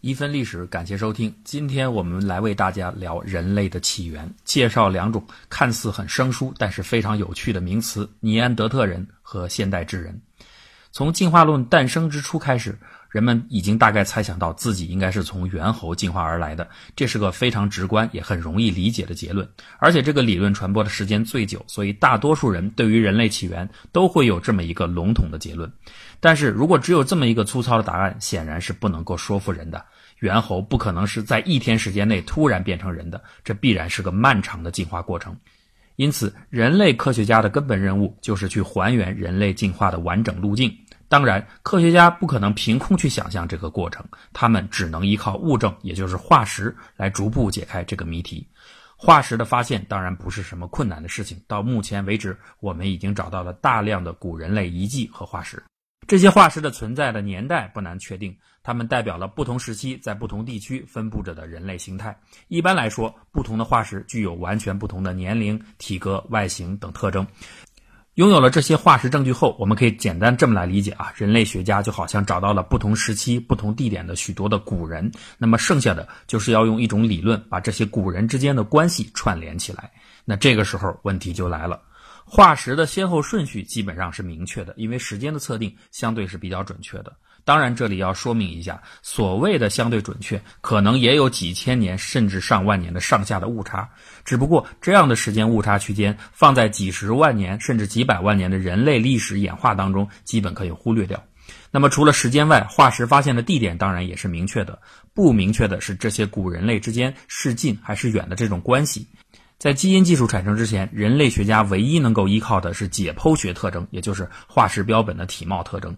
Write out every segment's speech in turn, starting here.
一分历史，感谢收听。今天我们来为大家聊人类的起源，介绍两种看似很生疏但是非常有趣的名词：尼安德特人和现代智人。从进化论诞生之初开始，人们已经大概猜想到自己应该是从猿猴进化而来的，这是个非常直观也很容易理解的结论。而且这个理论传播的时间最久，所以大多数人对于人类起源都会有这么一个笼统的结论。但是如果只有这么一个粗糙的答案，显然是不能够说服人的。猿猴不可能是在一天时间内突然变成人的，这必然是个漫长的进化过程。因此，人类科学家的根本任务就是去还原人类进化的完整路径。当然，科学家不可能凭空去想象这个过程，他们只能依靠物证，也就是化石，来逐步解开这个谜题。化石的发现当然不是什么困难的事情。到目前为止，我们已经找到了大量的古人类遗迹和化石。这些化石的存在的年代不难确定，它们代表了不同时期在不同地区分布着的人类形态。一般来说，不同的化石具有完全不同的年龄、体格、外形等特征。拥有了这些化石证据后，我们可以简单这么来理解啊：人类学家就好像找到了不同时期、不同地点的许多的古人，那么剩下的就是要用一种理论把这些古人之间的关系串联起来。那这个时候问题就来了。化石的先后顺序基本上是明确的，因为时间的测定相对是比较准确的。当然，这里要说明一下，所谓的相对准确，可能也有几千年甚至上万年的上下的误差。只不过，这样的时间误差区间放在几十万年甚至几百万年的人类历史演化当中，基本可以忽略掉。那么，除了时间外，化石发现的地点当然也是明确的。不明确的是这些古人类之间是近还是远的这种关系。在基因技术产生之前，人类学家唯一能够依靠的是解剖学特征，也就是化石标本的体貌特征，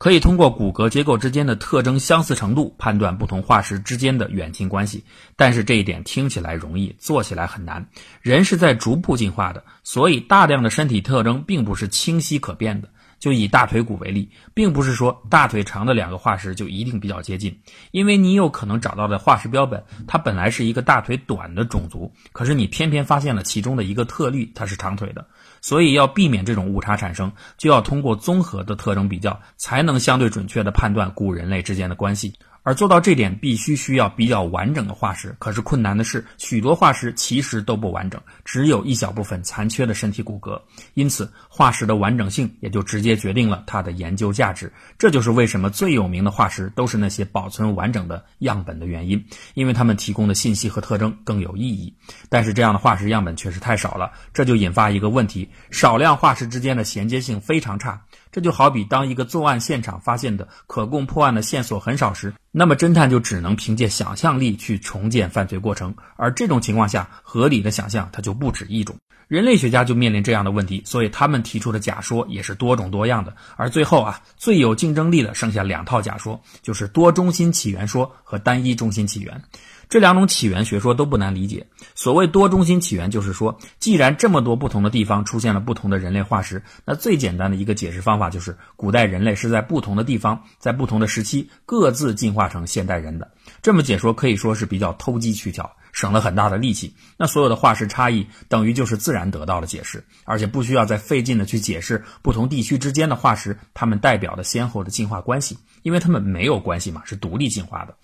可以通过骨骼结构之间的特征相似程度判断不同化石之间的远近关系。但是这一点听起来容易，做起来很难。人是在逐步进化的，所以大量的身体特征并不是清晰可辨的。就以大腿骨为例，并不是说大腿长的两个化石就一定比较接近，因为你有可能找到的化石标本，它本来是一个大腿短的种族，可是你偏偏发现了其中的一个特例，它是长腿的，所以要避免这种误差产生，就要通过综合的特征比较，才能相对准确地判断古人类之间的关系。而做到这点，必须需要比较完整的化石。可是困难的是，许多化石其实都不完整，只有一小部分残缺的身体骨骼。因此，化石的完整性也就直接决定了它的研究价值。这就是为什么最有名的化石都是那些保存完整的样本的原因，因为它们提供的信息和特征更有意义。但是，这样的化石样本确实太少了，这就引发一个问题：少量化石之间的衔接性非常差。这就好比当一个作案现场发现的可供破案的线索很少时，那么侦探就只能凭借想象力去重建犯罪过程。而这种情况下，合理的想象它就不止一种。人类学家就面临这样的问题，所以他们提出的假说也是多种多样的。而最后啊，最有竞争力的剩下两套假说，就是多中心起源说和单一中心起源。这两种起源学说都不难理解。所谓多中心起源，就是说，既然这么多不同的地方出现了不同的人类化石，那最简单的一个解释方法就是，古代人类是在不同的地方，在不同的时期各自进化成现代人的。这么解说可以说是比较投机取巧，省了很大的力气。那所有的化石差异等于就是自然得到了解释，而且不需要再费劲的去解释不同地区之间的化石它们代表的先后的进化关系，因为它们没有关系嘛，是独立进化的。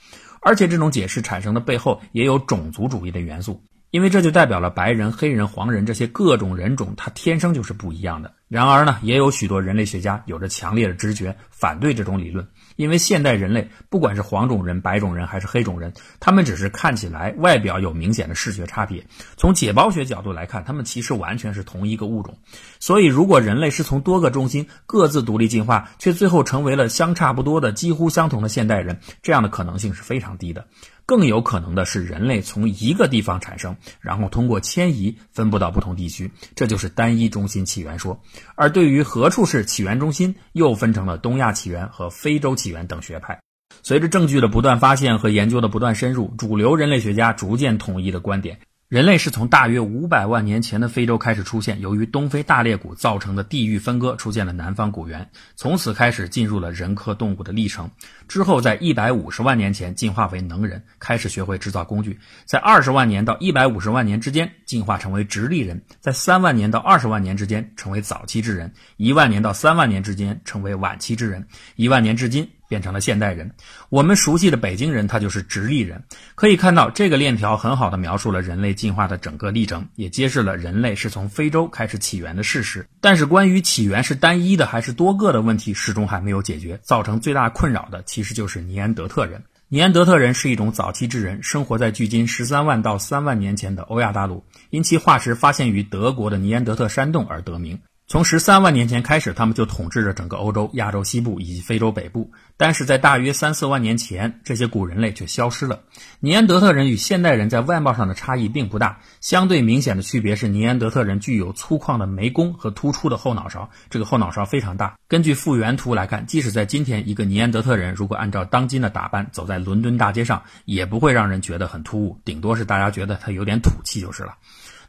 而且这种解释产生的背后也有种族主义的元素，因为这就代表了白人、黑人、黄人这些各种人种，它天生就是不一样的。然而呢，也有许多人类学家有着强烈的直觉反对这种理论。因为现代人类，不管是黄种人、白种人还是黑种人，他们只是看起来外表有明显的视觉差别。从解剖学角度来看，他们其实完全是同一个物种。所以，如果人类是从多个中心各自独立进化，却最后成为了相差不多的、几乎相同的现代人，这样的可能性是非常低的。更有可能的是，人类从一个地方产生，然后通过迁移分布到不同地区，这就是单一中心起源说。而对于何处是起源中心，又分成了东亚起源和非洲起源等学派。随着证据的不断发现和研究的不断深入，主流人类学家逐渐统一的观点。人类是从大约五百万年前的非洲开始出现，由于东非大裂谷造成的地域分割，出现了南方古猿，从此开始进入了人科动物的历程。之后，在一百五十万年前进化为能人，开始学会制造工具；在二十万年到一百五十万年之间进化成为直立人；在三万年到二十万年之间成为早期智人；一万年到三万年之间成为晚期智人；一万年至今变成了现代人。我们熟悉的北京人，他就是直立人。可以看到，这个链条很好的描述了人类进化的整个历程，也揭示了人类是从非洲开始起源的事实。但是，关于起源是单一的还是多个的问题，始终还没有解决。造成最大困扰的，其实就是尼安德特人。尼安德特人是一种早期智人，生活在距今十三万到三万年前的欧亚大陆，因其化石发现于德国的尼安德特山洞而得名。从十三万年前开始，他们就统治着整个欧洲、亚洲西部以及非洲北部。但是在大约三四万年前，这些古人类却消失了。尼安德特人与现代人在外貌上的差异并不大，相对明显的区别是尼安德特人具有粗犷的眉弓和突出的后脑勺，这个后脑勺非常大。根据复原图来看，即使在今天，一个尼安德特人如果按照当今的打扮走在伦敦大街上，也不会让人觉得很突兀，顶多是大家觉得他有点土气就是了。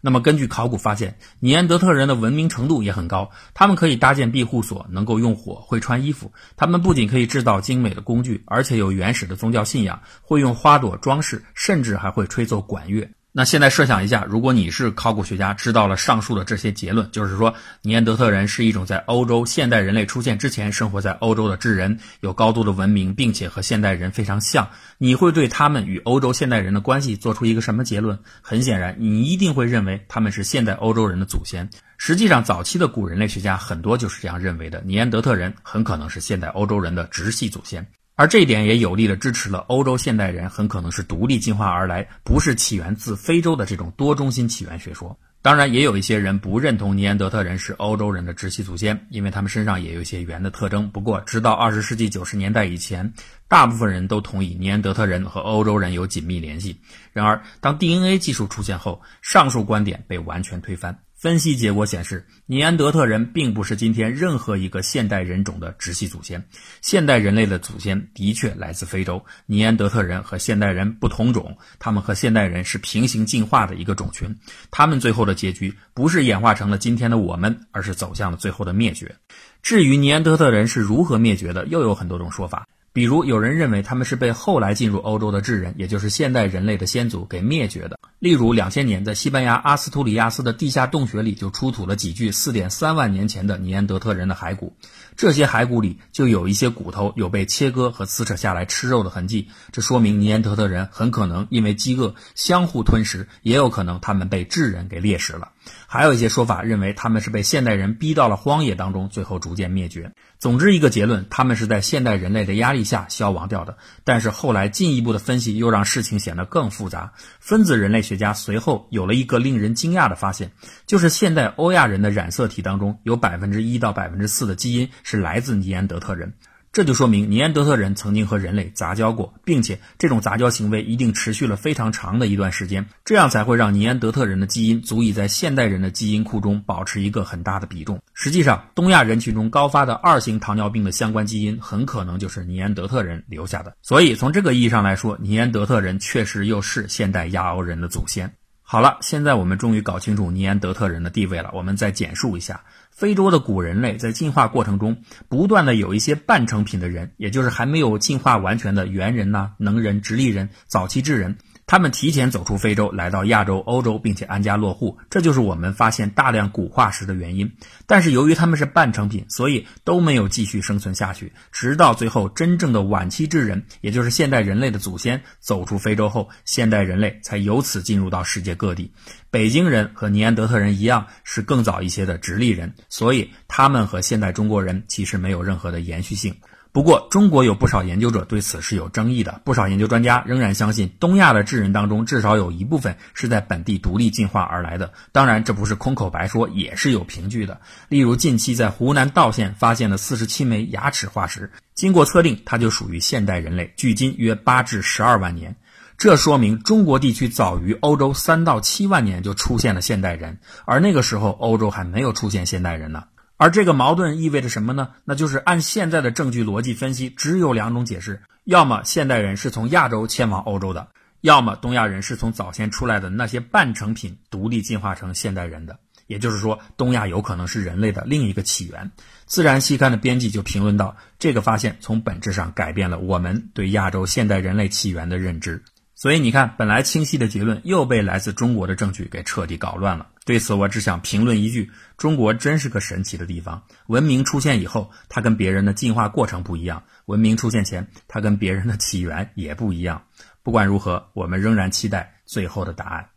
那么，根据考古发现，尼安德特人的文明程度也很高。他们可以搭建庇护所，能够用火，会穿衣服。他们不仅可以制造精美的工具，而且有原始的宗教信仰，会用花朵装饰，甚至还会吹奏管乐。那现在设想一下，如果你是考古学家，知道了上述的这些结论，就是说尼安德特人是一种在欧洲现代人类出现之前生活在欧洲的智人，有高度的文明，并且和现代人非常像，你会对他们与欧洲现代人的关系做出一个什么结论？很显然，你一定会认为他们是现代欧洲人的祖先。实际上，早期的古人类学家很多就是这样认为的，尼安德特人很可能是现代欧洲人的直系祖先。而这一点也有力地支持了欧洲现代人很可能是独立进化而来，不是起源自非洲的这种多中心起源学说。当然，也有一些人不认同尼安德特人是欧洲人的直系祖先，因为他们身上也有一些猿的特征。不过，直到二十世纪九十年代以前，大部分人都同意尼安德特人和欧洲人有紧密联系。然而，当 DNA 技术出现后，上述观点被完全推翻。分析结果显示，尼安德特人并不是今天任何一个现代人种的直系祖先。现代人类的祖先的确来自非洲。尼安德特人和现代人不同种，他们和现代人是平行进化的一个种群。他们最后的结局不是演化成了今天的我们，而是走向了最后的灭绝。至于尼安德特人是如何灭绝的，又有很多种说法。比如，有人认为他们是被后来进入欧洲的智人，也就是现代人类的先祖给灭绝的。例如，两千年在西班牙阿斯图里亚斯的地下洞穴里就出土了几具四点三万年前的尼安德特人的骸骨，这些骸骨里就有一些骨头有被切割和撕扯下来吃肉的痕迹，这说明尼安德特人很可能因为饥饿相互吞食，也有可能他们被智人给猎食了。还有一些说法认为他们是被现代人逼到了荒野当中，最后逐渐灭绝。总之，一个结论，他们是在现代人类的压力下消亡掉的。但是后来进一步的分析又让事情显得更复杂。分子人类学家随后有了一个令人惊讶的发现，就是现代欧亚人的染色体当中有百分之一到百分之四的基因是来自尼安德特人。这就说明尼安德特人曾经和人类杂交过，并且这种杂交行为一定持续了非常长的一段时间，这样才会让尼安德特人的基因足以在现代人的基因库中保持一个很大的比重。实际上，东亚人群中高发的二型糖尿病的相关基因很可能就是尼安德特人留下的。所以，从这个意义上来说，尼安德特人确实又是现代亚欧人的祖先。好了，现在我们终于搞清楚尼安德特人的地位了。我们再简述一下。非洲的古人类在进化过程中，不断的有一些半成品的人，也就是还没有进化完全的猿人呐、能人、直立人、早期智人。他们提前走出非洲，来到亚洲、欧洲，并且安家落户，这就是我们发现大量古化石的原因。但是由于他们是半成品，所以都没有继续生存下去。直到最后，真正的晚期智人，也就是现代人类的祖先走出非洲后，现代人类才由此进入到世界各地。北京人和尼安德特人一样，是更早一些的直立人，所以他们和现代中国人其实没有任何的延续性。不过，中国有不少研究者对此是有争议的。不少研究专家仍然相信，东亚的智人当中至少有一部分是在本地独立进化而来的。当然，这不是空口白说，也是有凭据的。例如，近期在湖南道县发现的四十七枚牙齿化石，经过测定，它就属于现代人类，距今约八至十二万年。这说明中国地区早于欧洲三到七万年就出现了现代人，而那个时候欧洲还没有出现现代人呢。而这个矛盾意味着什么呢？那就是按现在的证据逻辑分析，只有两种解释：要么现代人是从亚洲迁往欧洲的，要么东亚人是从早先出来的那些半成品独立进化成现代人的。也就是说，东亚有可能是人类的另一个起源。自然期刊的编辑就评论到，这个发现从本质上改变了我们对亚洲现代人类起源的认知。所以你看，本来清晰的结论又被来自中国的证据给彻底搞乱了。对此，我只想评论一句：中国真是个神奇的地方。文明出现以后，它跟别人的进化过程不一样；文明出现前，它跟别人的起源也不一样。不管如何，我们仍然期待最后的答案。